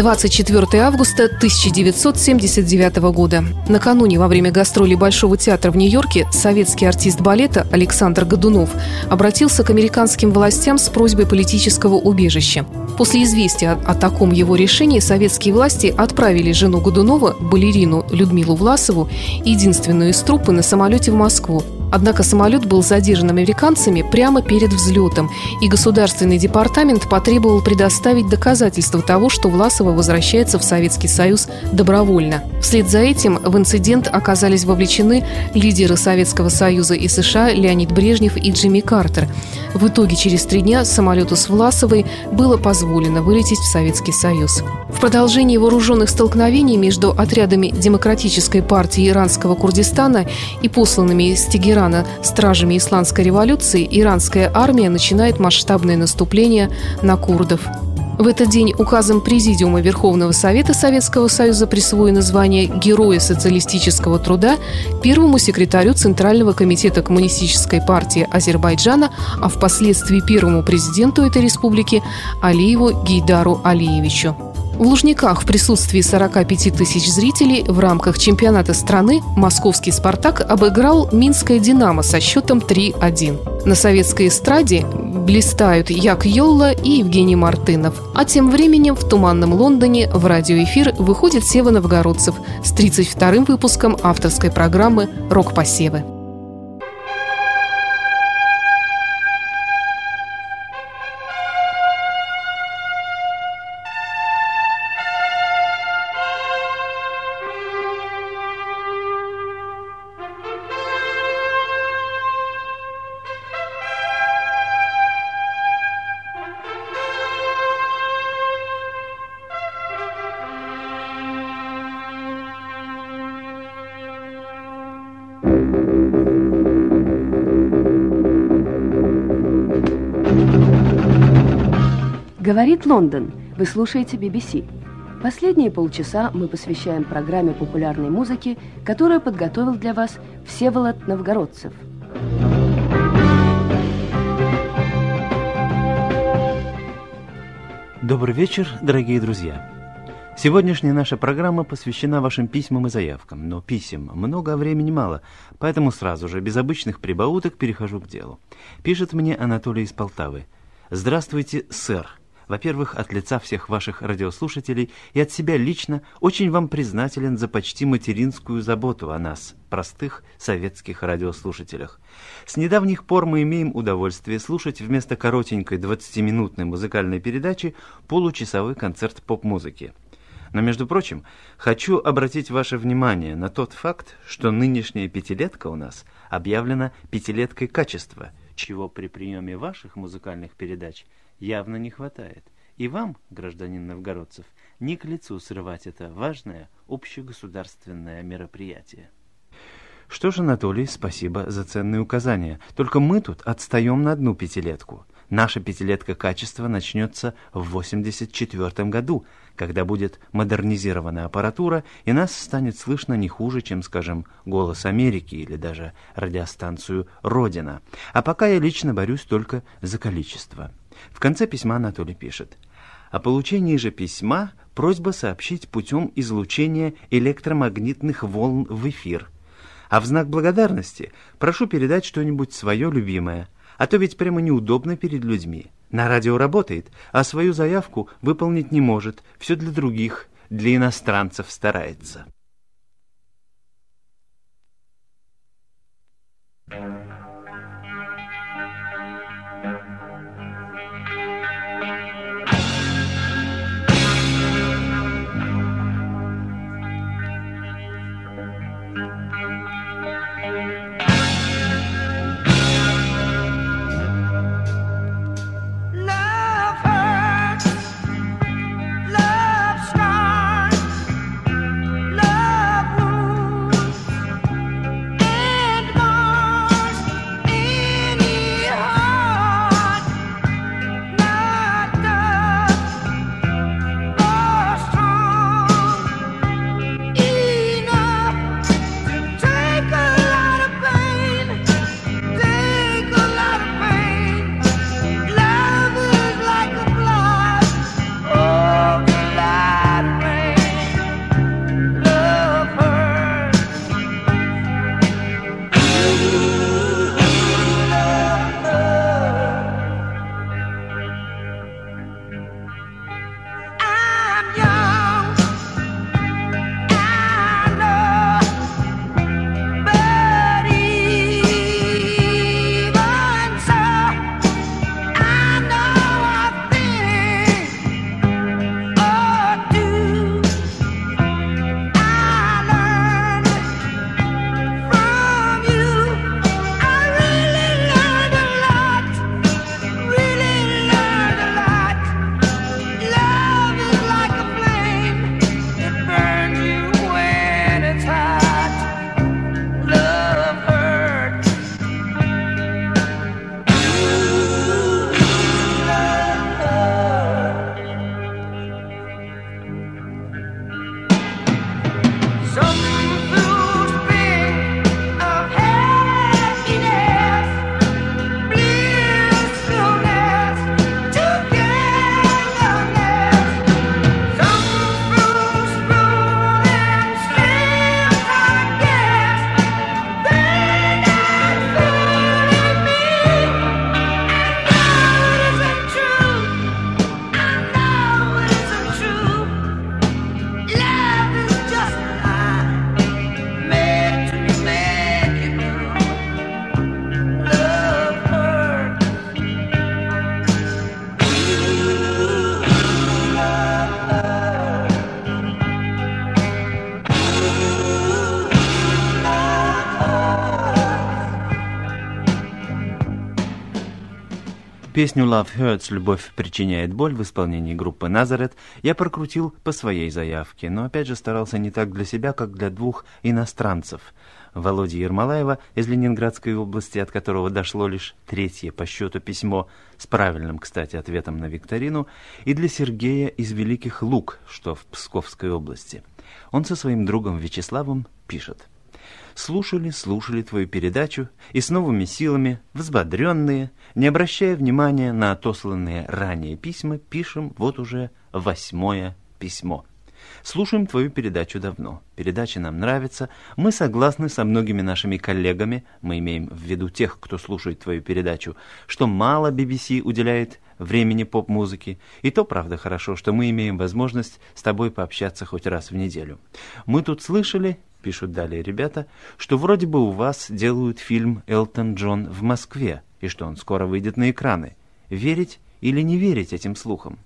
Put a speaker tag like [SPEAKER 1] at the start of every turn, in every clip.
[SPEAKER 1] 24 августа 1979 года. Накануне во время гастролей Большого театра в Нью-Йорке советский артист балета Александр Годунов обратился к американским властям с просьбой политического убежища. После известия о, о таком его решении советские власти отправили жену Годунова, балерину Людмилу Власову, единственную из труппы, на самолете в Москву. Однако самолет был задержан американцами прямо перед взлетом, и Государственный департамент потребовал предоставить доказательства того, что Власова возвращается в Советский Союз добровольно. Вслед за этим в инцидент оказались вовлечены лидеры Советского Союза и США Леонид Брежнев и Джимми Картер. В итоге через три дня самолету с Власовой было позволено вылететь в Советский Союз. В продолжении вооруженных столкновений между отрядами Демократической партии иранского Курдистана и посланными из Тегерана стражами исламской революции, иранская армия начинает масштабное наступление на курдов. В этот день указом Президиума Верховного Совета Советского Союза присвоено звание Героя социалистического труда первому секретарю Центрального комитета Коммунистической партии Азербайджана, а впоследствии первому президенту этой республики Алиеву Гейдару Алиевичу. В Лужниках в присутствии 45 тысяч зрителей в рамках чемпионата страны московский «Спартак» обыграл Минское «Динамо» со счетом 3-1. На советской эстраде блистают Як Йолла и Евгений Мартынов. А тем временем в туманном Лондоне в радиоэфир выходит Сева Новгородцев с 32-м выпуском авторской программы «Рок-посевы».
[SPEAKER 2] Говорит Лондон. Вы слушаете BBC. Последние полчаса мы посвящаем программе популярной музыки, которую подготовил для вас Всеволод Новгородцев.
[SPEAKER 3] Добрый вечер, дорогие друзья. Сегодняшняя наша программа посвящена вашим письмам и заявкам, но писем много, а времени мало, поэтому сразу же, без обычных прибауток, перехожу к делу. Пишет мне Анатолий из Полтавы. «Здравствуйте, сэр. Во-первых, от лица всех ваших радиослушателей и от себя лично очень вам признателен за почти материнскую заботу о нас, простых советских радиослушателях. С недавних пор мы имеем удовольствие слушать вместо коротенькой 20-минутной музыкальной передачи получасовой концерт поп-музыки. Но, между прочим, хочу обратить ваше внимание на тот факт, что нынешняя пятилетка у нас объявлена пятилеткой качества, чего при приеме ваших музыкальных передач – явно не хватает. И вам, гражданин Новгородцев, не к лицу срывать это важное общегосударственное мероприятие. Что ж, Анатолий, спасибо за ценные указания. Только мы тут отстаем на одну пятилетку. Наша пятилетка качества начнется в 84 году, когда будет модернизирована аппаратура, и нас станет слышно не хуже, чем, скажем, «Голос Америки» или даже радиостанцию «Родина». А пока я лично борюсь только за количество. В конце письма Анатолий пишет. О получении же письма просьба сообщить путем излучения электромагнитных волн в эфир. А в знак благодарности прошу передать что-нибудь свое любимое, а то ведь прямо неудобно перед людьми. На радио работает, а свою заявку выполнить не может, все для других, для иностранцев старается.
[SPEAKER 4] love
[SPEAKER 3] Песню «Love Hurts» «Любовь причиняет боль» в исполнении группы «Назарет» я прокрутил по своей заявке, но опять же старался не так для себя, как для двух иностранцев. Володи Ермолаева из Ленинградской области, от которого дошло лишь третье по счету письмо, с правильным, кстати, ответом на викторину, и для Сергея из Великих Луг, что в Псковской области. Он со своим другом Вячеславом пишет слушали, слушали твою передачу и с новыми силами, взбодренные, не обращая внимания на отосланные ранее письма, пишем вот уже восьмое письмо. Слушаем твою передачу давно. Передача нам нравится. Мы согласны со многими нашими коллегами, мы имеем в виду тех, кто слушает твою передачу, что мало BBC уделяет времени поп-музыке. И то, правда, хорошо, что мы имеем возможность с тобой пообщаться хоть раз в неделю. Мы тут слышали пишут далее ребята, что вроде бы у вас делают фильм «Элтон Джон в Москве», и что он скоро выйдет на экраны. Верить или не верить этим слухам?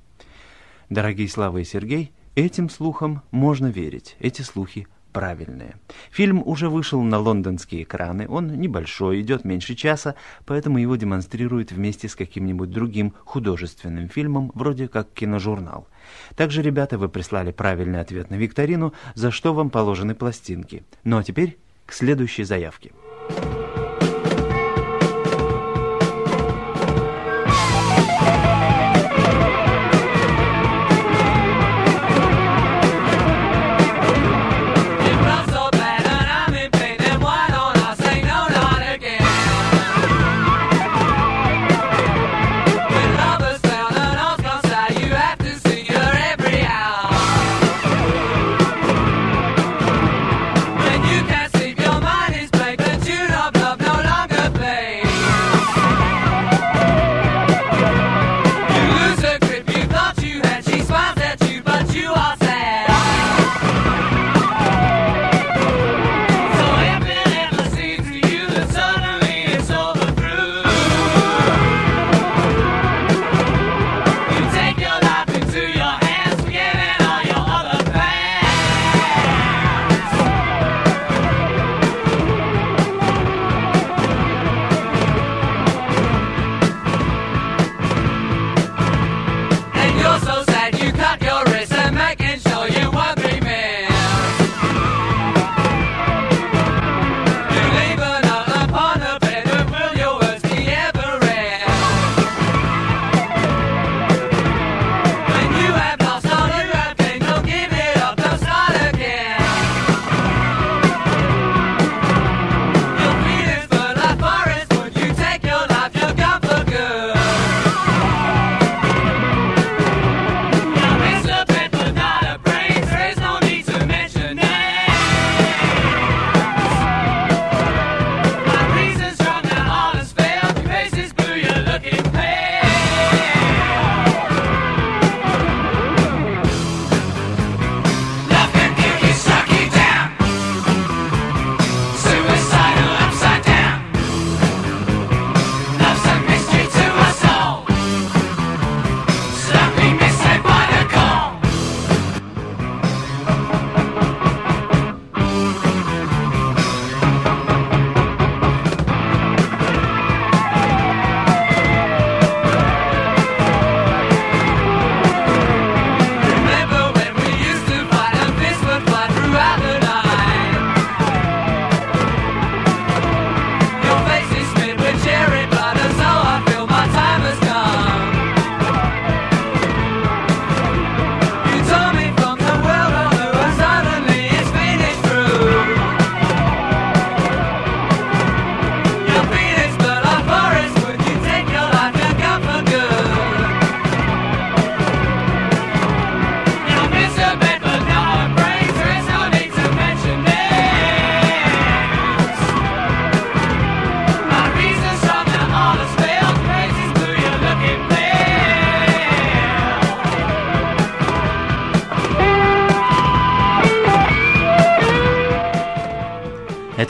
[SPEAKER 3] Дорогие Слава и Сергей, этим слухам можно верить, эти слухи правильные. Фильм уже вышел на лондонские экраны, он небольшой, идет меньше часа, поэтому его демонстрируют вместе с каким-нибудь другим художественным фильмом, вроде как киножурнал. Также, ребята, вы прислали правильный ответ на викторину, за что вам положены пластинки. Ну а теперь к следующей заявке.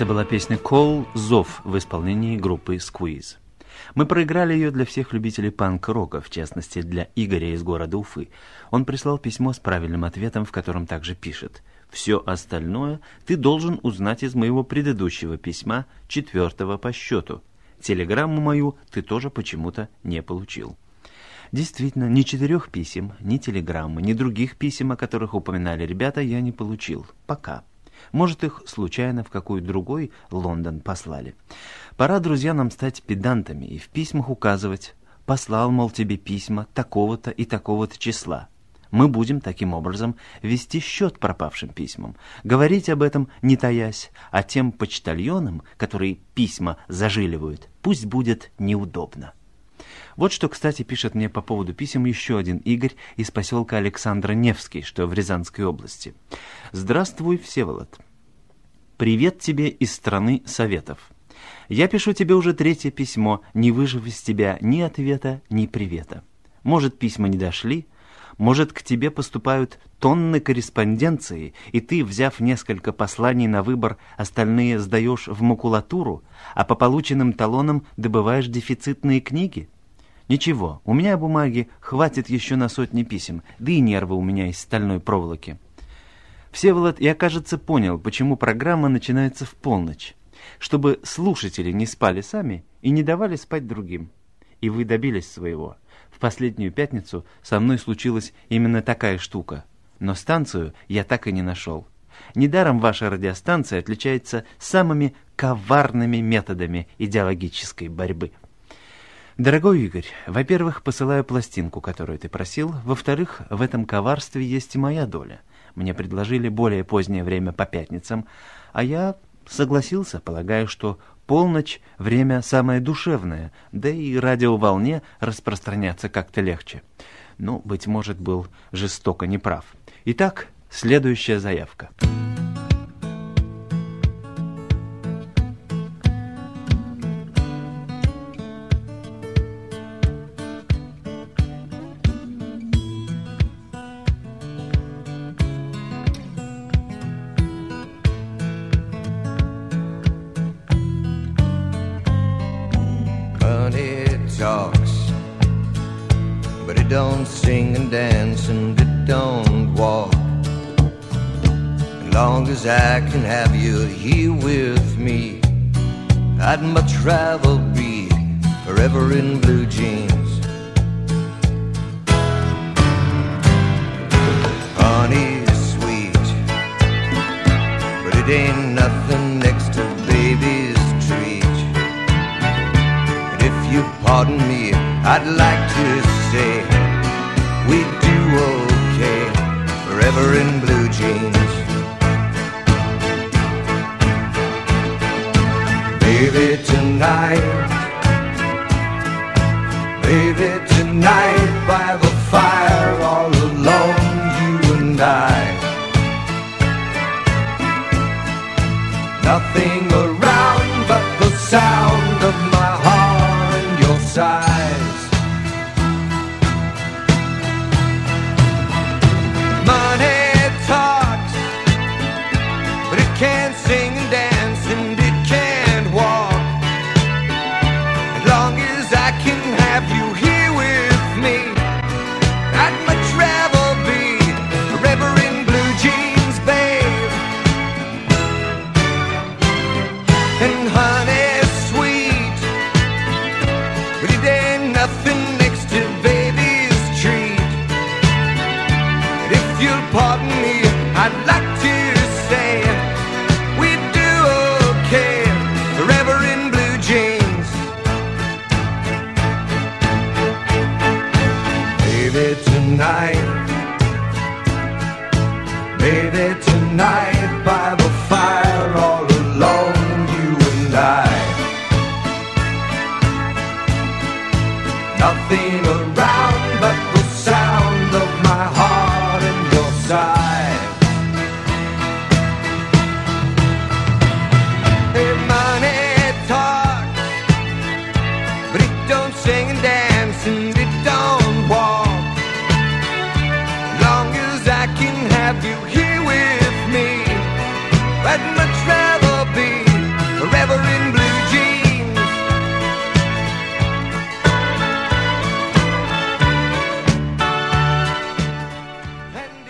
[SPEAKER 3] Это была песня «Call Зов» в исполнении группы Squeeze. Мы проиграли ее для всех любителей панк-рока, в частности, для Игоря из города Уфы. Он прислал письмо с правильным ответом, в котором также пишет «Все остальное ты должен узнать из моего предыдущего письма, четвертого по счету. Телеграмму мою ты тоже почему-то не получил». Действительно, ни четырех писем, ни телеграммы, ни других писем, о которых упоминали ребята, я не получил. Пока. Может, их случайно в какой другой Лондон послали. Пора, друзья, нам стать педантами и в письмах указывать, послал, мол, тебе письма такого-то и такого-то числа. Мы будем таким образом вести счет пропавшим письмам, говорить об этом не таясь, а тем почтальонам, которые письма зажиливают, пусть будет неудобно. Вот что, кстати, пишет мне по поводу писем еще один Игорь из поселка Александра Невский, что в Рязанской области. «Здравствуй, Всеволод. Привет тебе из страны Советов. Я пишу тебе уже третье письмо, не выжив из тебя ни ответа, ни привета. Может, письма не дошли, может, к тебе поступают тонны корреспонденции, и ты, взяв несколько посланий на выбор, остальные сдаешь в макулатуру, а по полученным талонам добываешь дефицитные книги? Ничего, у меня бумаги хватит еще на сотни писем, да и нервы у меня из стальной проволоки. Всеволод, я, кажется, понял, почему программа начинается в полночь. Чтобы слушатели не спали сами и не давали спать другим. И вы добились своего. В последнюю пятницу со мной случилась именно такая штука. Но станцию я так и не нашел. Недаром ваша радиостанция отличается самыми коварными методами идеологической борьбы. Дорогой Игорь, во-первых, посылаю пластинку, которую ты просил. Во-вторых, в этом коварстве есть и моя доля. Мне предложили более позднее время по пятницам, а я согласился, полагая, что полночь — время самое душевное, да и радиоволне распространяться как-то легче. Ну, быть может, был жестоко неправ. Итак, следующая заявка.
[SPEAKER 4] Money it ain't nothing next to baby's treat. And if you pardon me, I'd like to say we do okay forever in blue jeans. Baby, tonight, baby, tonight by the fire, all alone, you and I.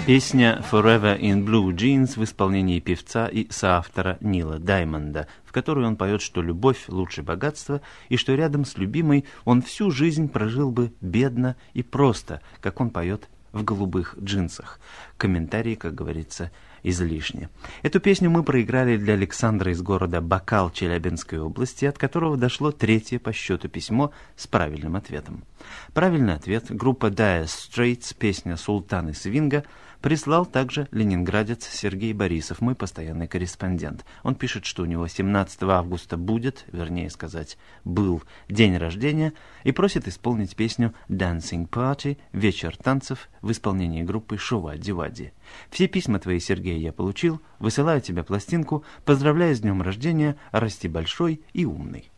[SPEAKER 3] Песня «Forever in Blue Jeans» в исполнении певца и соавтора Нила Даймонда, в которой он поет, что любовь лучше богатства, и что рядом с любимой он всю жизнь прожил бы бедно и просто, как он поет в голубых джинсах. Комментарии, как говорится, излишне. Эту песню мы проиграли для Александра из города Бакал Челябинской области, от которого дошло третье по счету письмо с правильным ответом. Правильный ответ группа Dire Straits, песня «Султаны свинга» Прислал также ленинградец Сергей Борисов, мой постоянный корреспондент. Он пишет, что у него 17 августа будет, вернее сказать, был день рождения, и просит исполнить песню «Dancing Party» «Вечер танцев» в исполнении группы Шувади Вади. Все письма твои, Сергей, я получил, высылаю тебе пластинку, поздравляю с днем рождения, расти большой и умный.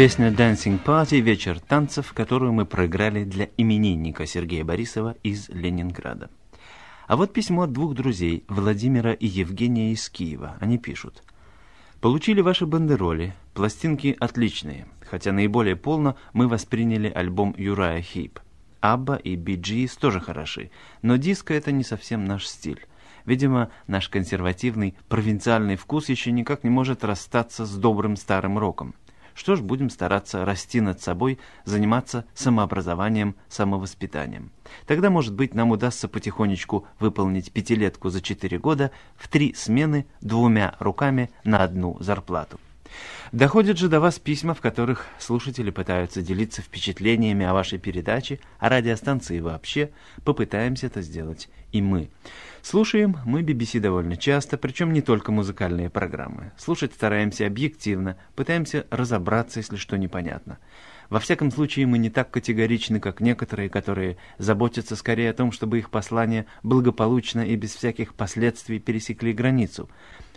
[SPEAKER 3] Песня «Dancing Party» «Вечер танцев», которую мы проиграли для именинника Сергея Борисова из Ленинграда. А вот письмо от двух друзей, Владимира и Евгения из Киева. Они пишут. «Получили ваши бандероли. Пластинки отличные, хотя наиболее полно мы восприняли альбом Юрая Хип. Абба и Би Джис тоже хороши, но диско это не совсем наш стиль. Видимо, наш консервативный, провинциальный вкус еще никак не может расстаться с добрым старым роком. Что ж, будем стараться расти над собой, заниматься самообразованием, самовоспитанием. Тогда, может быть, нам удастся потихонечку выполнить пятилетку за четыре года в три смены двумя руками на одну зарплату. Доходят же до вас письма, в которых слушатели пытаются делиться впечатлениями о вашей передаче, о радиостанции вообще. Попытаемся это сделать и мы. Слушаем мы BBC довольно часто, причем не только музыкальные программы. Слушать стараемся объективно, пытаемся разобраться, если что непонятно. Во всяком случае, мы не так категоричны, как некоторые, которые заботятся скорее о том, чтобы их послания благополучно и без всяких последствий пересекли границу.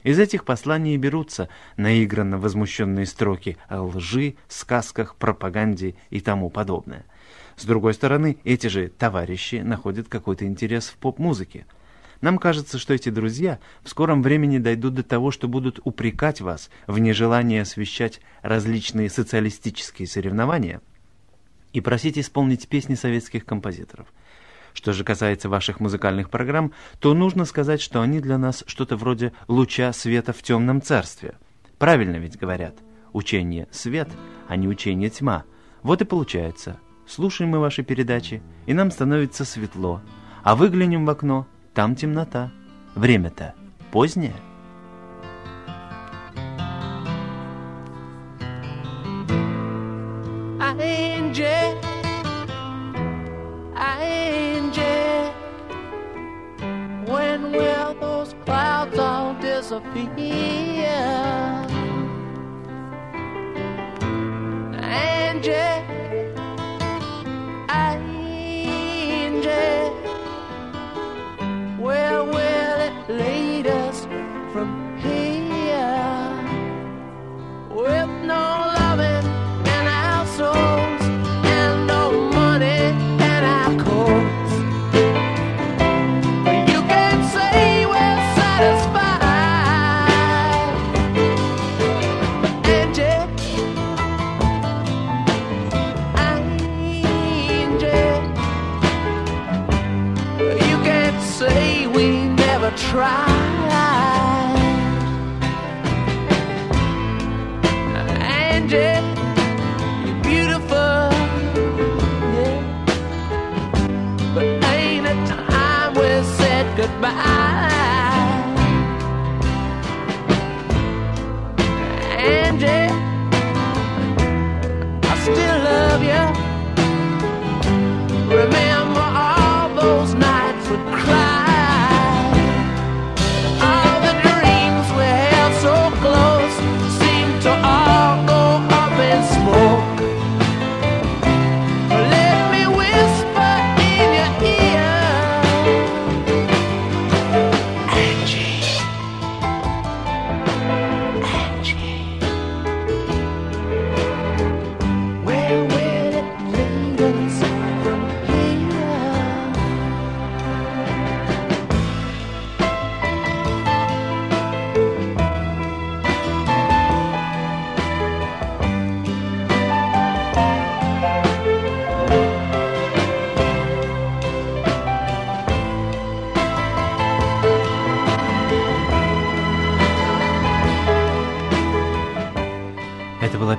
[SPEAKER 3] Из этих посланий берутся наигранно возмущенные строки о лжи, сказках, пропаганде и тому подобное. С другой стороны, эти же товарищи находят какой-то интерес в поп-музыке. Нам кажется, что эти друзья в скором времени дойдут до того, что будут упрекать вас в нежелании освещать различные социалистические соревнования и просить исполнить песни советских композиторов. Что же касается ваших музыкальных программ, то нужно сказать, что они для нас что-то вроде луча света в темном царстве. Правильно ведь говорят, учение свет, а не учение тьма. Вот и получается. Слушаем мы ваши передачи, и нам становится светло, а выглянем в окно, там темнота. Время-то позднее. try.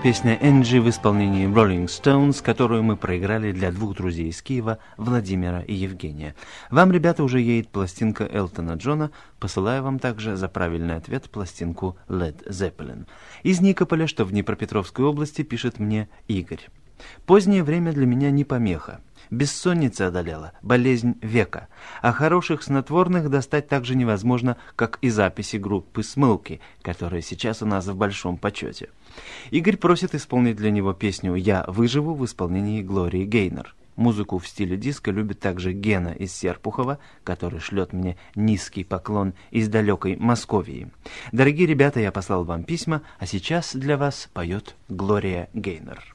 [SPEAKER 3] Песня Энджи в исполнении Rolling Stones, которую мы проиграли для двух друзей из Киева, Владимира и Евгения. Вам, ребята, уже едет пластинка Элтона Джона, посылаю вам также за правильный ответ пластинку Led Zeppelin. Из Никополя, что в Днепропетровской области, пишет мне Игорь. Позднее время для меня не помеха. Бессонница одолела, болезнь века. А хороших снотворных достать так же невозможно, как и записи группы «Смылки», которая сейчас у нас в большом почете. Игорь просит исполнить для него песню «Я выживу» в исполнении Глории Гейнер. Музыку в стиле диска любит также Гена из Серпухова, который шлет мне низкий поклон из далекой Московии. Дорогие ребята, я послал вам письма, а сейчас для вас поет Глория Гейнер.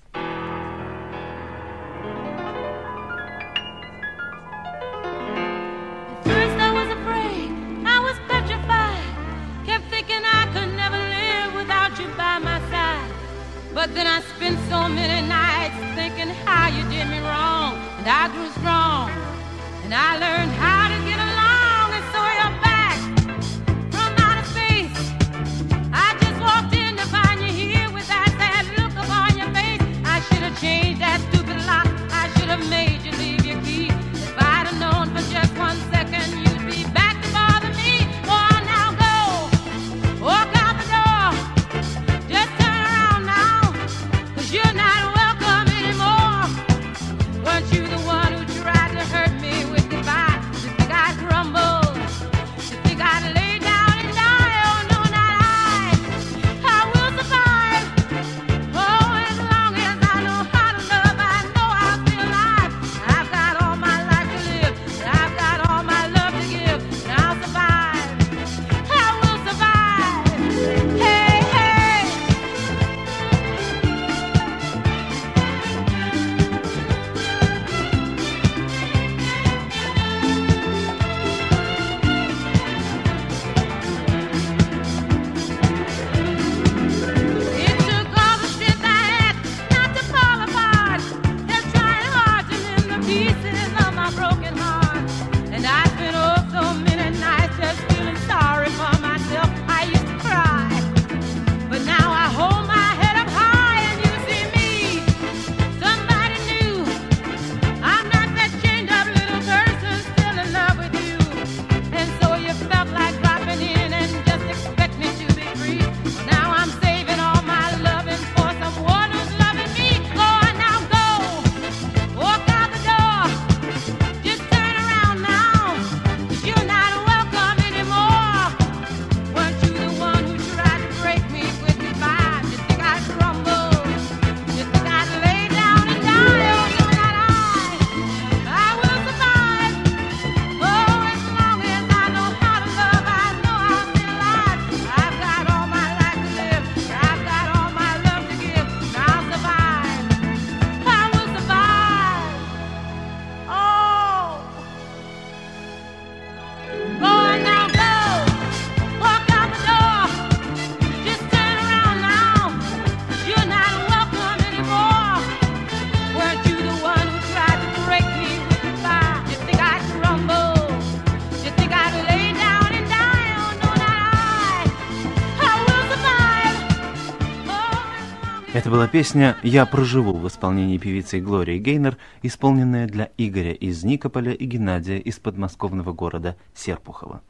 [SPEAKER 3] Песня «Я проживу» в исполнении певицы Глории Гейнер, исполненная для Игоря из Никополя и Геннадия из подмосковного города Серпухова.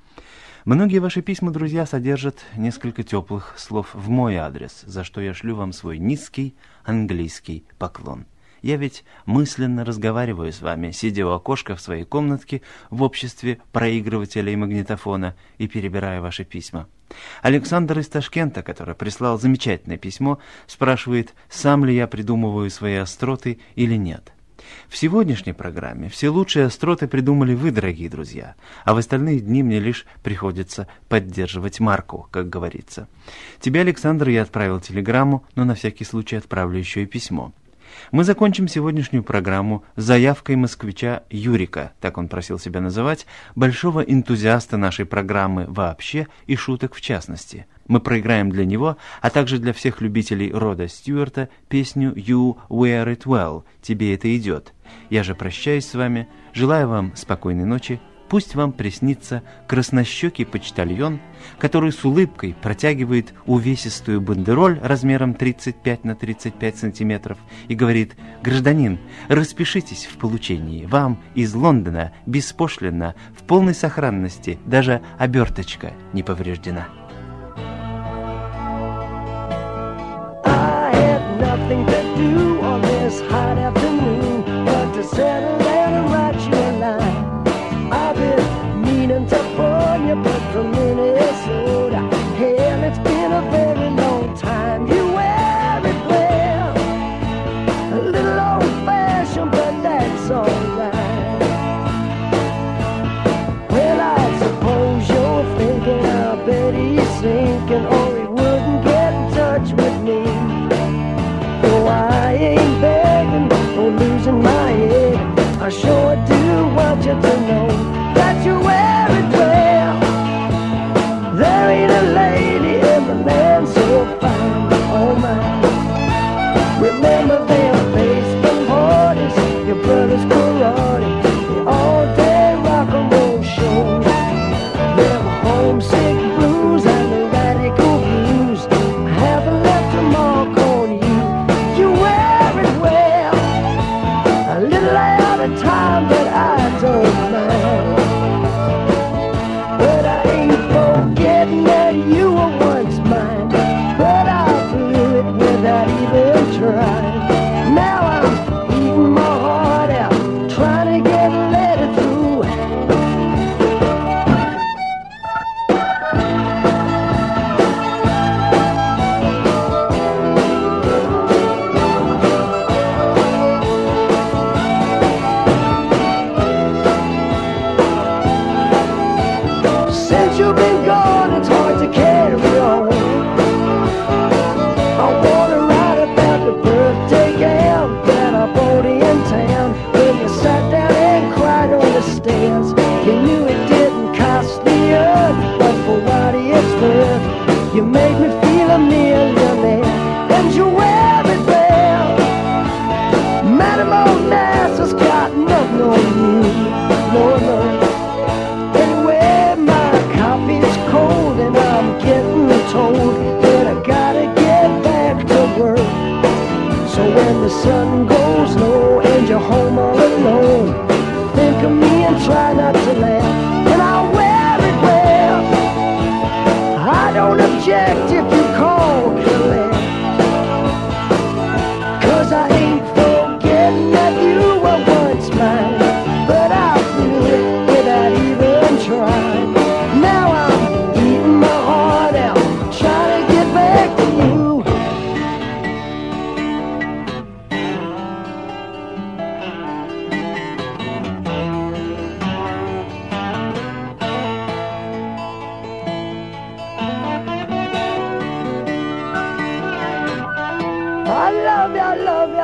[SPEAKER 3] Многие ваши письма, друзья, содержат несколько теплых слов в мой адрес, за что я шлю вам свой низкий английский поклон. Я ведь мысленно разговариваю с вами, сидя у окошка в своей комнатке в обществе проигрывателя и магнитофона и перебирая ваши письма. Александр из Ташкента, который прислал замечательное письмо, спрашивает, сам ли я придумываю свои остроты или нет. В сегодняшней программе все лучшие остроты придумали вы, дорогие друзья, а в остальные дни мне лишь приходится поддерживать марку, как говорится. Тебе, Александр, я отправил телеграмму, но на всякий случай отправлю еще и письмо. Мы закончим сегодняшнюю программу заявкой москвича Юрика, так он просил себя называть, большого энтузиаста нашей программы вообще и шуток в частности. Мы проиграем для него, а также для всех любителей рода Стюарта песню «You Wear It Well» «Тебе это идет». Я же прощаюсь с вами, желаю вам спокойной ночи, Пусть вам приснится краснощекий почтальон, который с улыбкой протягивает увесистую бандероль размером 35 на 35 сантиметров и говорит «Гражданин, распишитесь в получении. Вам из Лондона беспошлино, в полной сохранности, даже оберточка не повреждена».
[SPEAKER 5] I had nothing to do on this hot afternoon but to settle